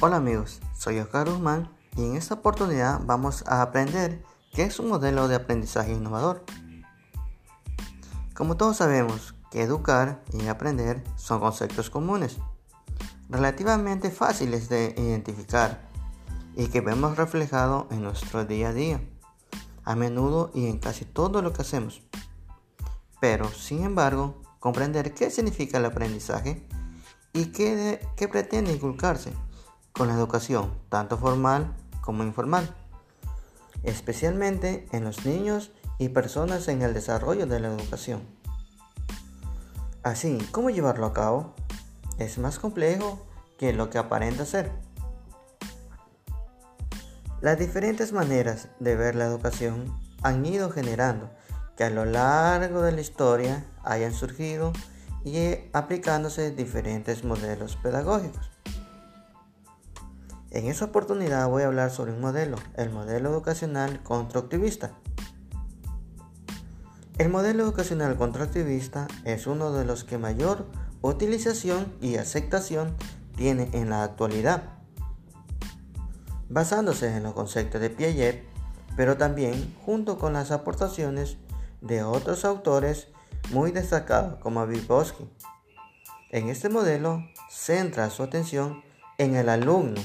Hola amigos, soy Oscar Guzmán y en esta oportunidad vamos a aprender qué es un modelo de aprendizaje innovador. Como todos sabemos que educar y aprender son conceptos comunes, relativamente fáciles de identificar y que vemos reflejado en nuestro día a día, a menudo y en casi todo lo que hacemos. Pero, sin embargo, comprender qué significa el aprendizaje y qué, qué pretende inculcarse con la educación, tanto formal como informal, especialmente en los niños y personas en el desarrollo de la educación. Así, ¿cómo llevarlo a cabo? Es más complejo que lo que aparenta ser. Las diferentes maneras de ver la educación han ido generando que a lo largo de la historia hayan surgido y aplicándose diferentes modelos pedagógicos. En esta oportunidad voy a hablar sobre un modelo, el modelo educacional constructivista. El modelo educacional constructivista es uno de los que mayor utilización y aceptación tiene en la actualidad, basándose en los conceptos de Piaget, pero también junto con las aportaciones de otros autores muy destacados como Vygotsky. En este modelo centra su atención en el alumno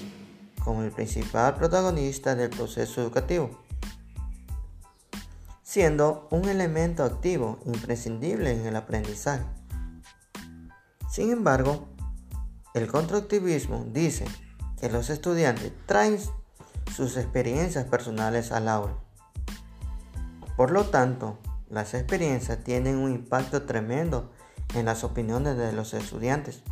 como el principal protagonista del proceso educativo, siendo un elemento activo imprescindible en el aprendizaje. Sin embargo, el constructivismo dice que los estudiantes traen sus experiencias personales al aula. Por lo tanto, las experiencias tienen un impacto tremendo en las opiniones de los estudiantes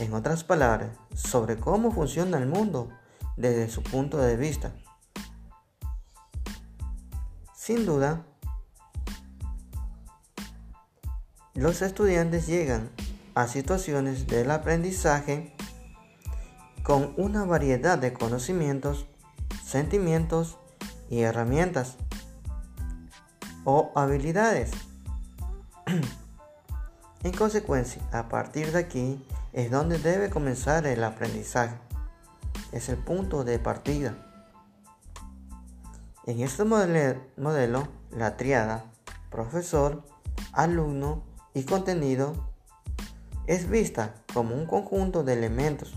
en otras palabras, sobre cómo funciona el mundo desde su punto de vista. Sin duda, los estudiantes llegan a situaciones del aprendizaje con una variedad de conocimientos, sentimientos y herramientas o habilidades. en consecuencia, a partir de aquí, es donde debe comenzar el aprendizaje. Es el punto de partida. En este modelo, la triada profesor, alumno y contenido es vista como un conjunto de elementos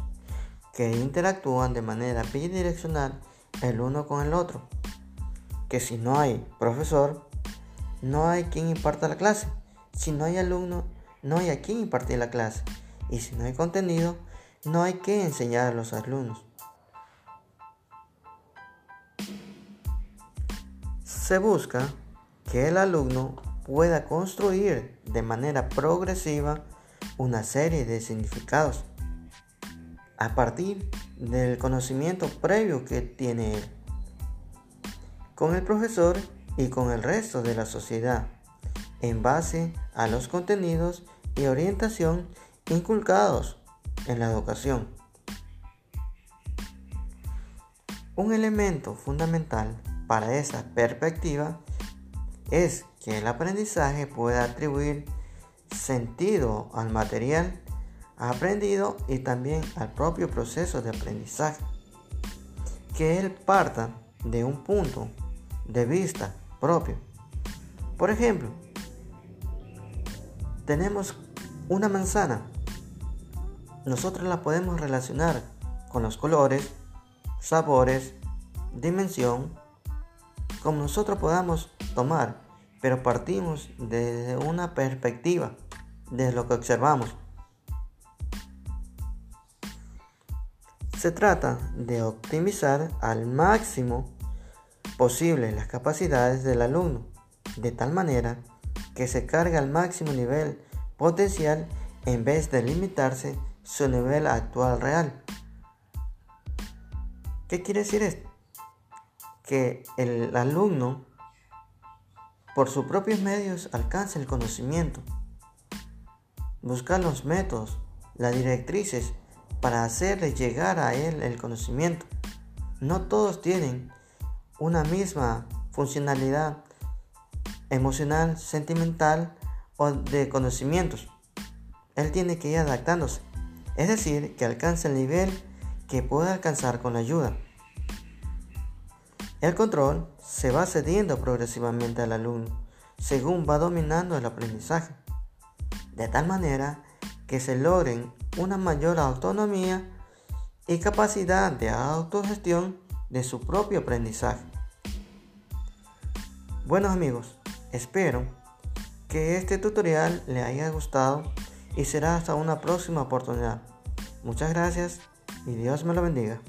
que interactúan de manera bidireccional el uno con el otro. Que si no hay profesor, no hay quien imparta la clase. Si no hay alumno, no hay a quien impartir la clase. Y si no hay contenido, no hay que enseñar a los alumnos. Se busca que el alumno pueda construir de manera progresiva una serie de significados a partir del conocimiento previo que tiene él, con el profesor y con el resto de la sociedad, en base a los contenidos y orientación inculcados en la educación. Un elemento fundamental para esa perspectiva es que el aprendizaje pueda atribuir sentido al material aprendido y también al propio proceso de aprendizaje. Que él parta de un punto de vista propio. Por ejemplo, tenemos una manzana nosotros la podemos relacionar con los colores, sabores, dimensión, como nosotros podamos tomar, pero partimos desde una perspectiva, de lo que observamos. Se trata de optimizar al máximo posible las capacidades del alumno, de tal manera que se cargue al máximo nivel potencial en vez de limitarse su nivel actual real. ¿Qué quiere decir esto? Que el alumno por sus propios medios alcance el conocimiento, buscar los métodos, las directrices para hacerle llegar a él el conocimiento. No todos tienen una misma funcionalidad emocional, sentimental o de conocimientos. Él tiene que ir adaptándose es decir, que alcance el nivel que pueda alcanzar con la ayuda. El control se va cediendo progresivamente al alumno según va dominando el aprendizaje, de tal manera que se logren una mayor autonomía y capacidad de autogestión de su propio aprendizaje. Buenos amigos, espero que este tutorial le haya gustado y será hasta una próxima oportunidad. Muchas gracias y Dios me lo bendiga.